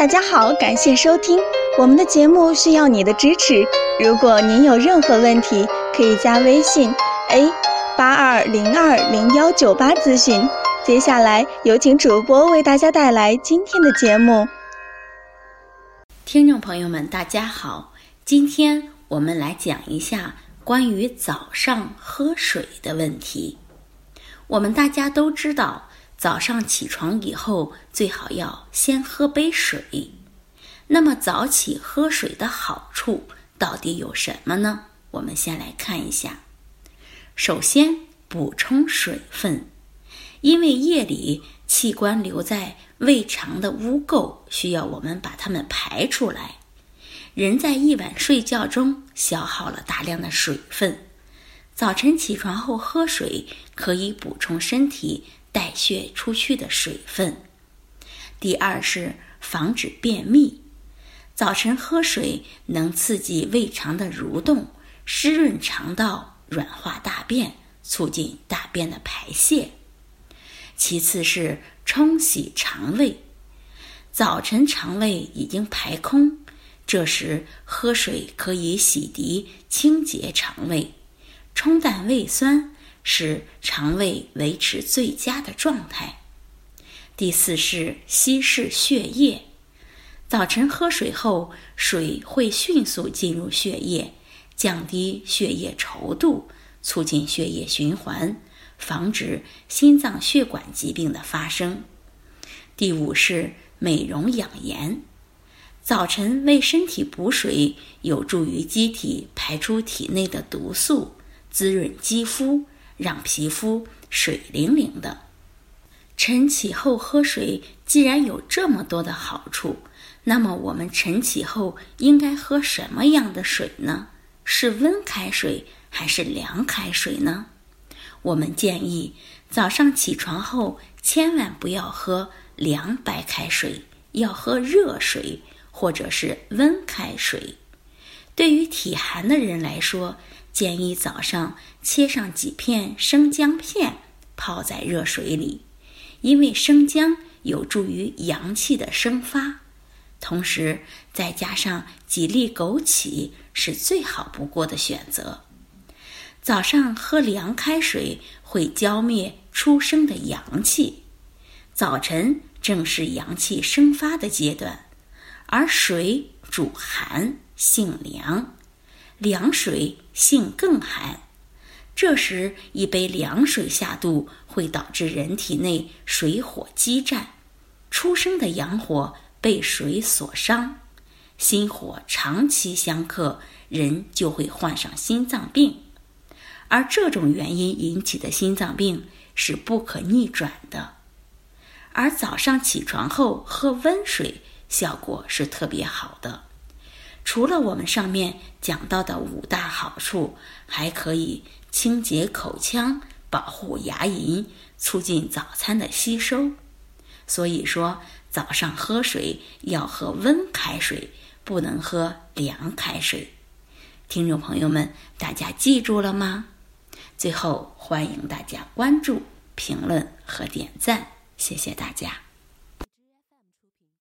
大家好，感谢收听我们的节目，需要你的支持。如果您有任何问题，可以加微信 a 八二零二零幺九八咨询。接下来有请主播为大家带来今天的节目。听众朋友们，大家好，今天我们来讲一下关于早上喝水的问题。我们大家都知道。早上起床以后，最好要先喝杯水。那么早起喝水的好处到底有什么呢？我们先来看一下。首先，补充水分，因为夜里器官留在胃肠的污垢需要我们把它们排出来。人在一晚睡觉中消耗了大量的水分，早晨起床后喝水可以补充身体。代谢出去的水分。第二是防止便秘，早晨喝水能刺激胃肠的蠕动，湿润肠道，软化大便，促进大便的排泄。其次是冲洗肠胃，早晨肠胃已经排空，这时喝水可以洗涤清洁肠胃，冲淡胃酸。使肠胃维持最佳的状态。第四是稀释血液，早晨喝水后，水会迅速进入血液，降低血液稠度，促进血液循环，防止心脏血管疾病的发生。第五是美容养颜，早晨为身体补水，有助于机体排出体内的毒素，滋润肌肤。让皮肤水灵灵的。晨起后喝水，既然有这么多的好处，那么我们晨起后应该喝什么样的水呢？是温开水还是凉开水呢？我们建议早上起床后千万不要喝凉白开水，要喝热水或者是温开水。对于体寒的人来说，建议早上切上几片生姜片，泡在热水里，因为生姜有助于阳气的生发。同时，再加上几粒枸杞，是最好不过的选择。早上喝凉开水会浇灭出生的阳气，早晨正是阳气生发的阶段，而水主寒，性凉。凉水性更寒，这时一杯凉水下肚，会导致人体内水火激战，出生的阳火被水所伤，心火长期相克，人就会患上心脏病。而这种原因引起的心脏病是不可逆转的。而早上起床后喝温水，效果是特别好的。除了我们上面讲到的五大好处，还可以清洁口腔、保护牙龈、促进早餐的吸收。所以说，早上喝水要喝温开水，不能喝凉开水。听众朋友们，大家记住了吗？最后，欢迎大家关注、评论和点赞，谢谢大家。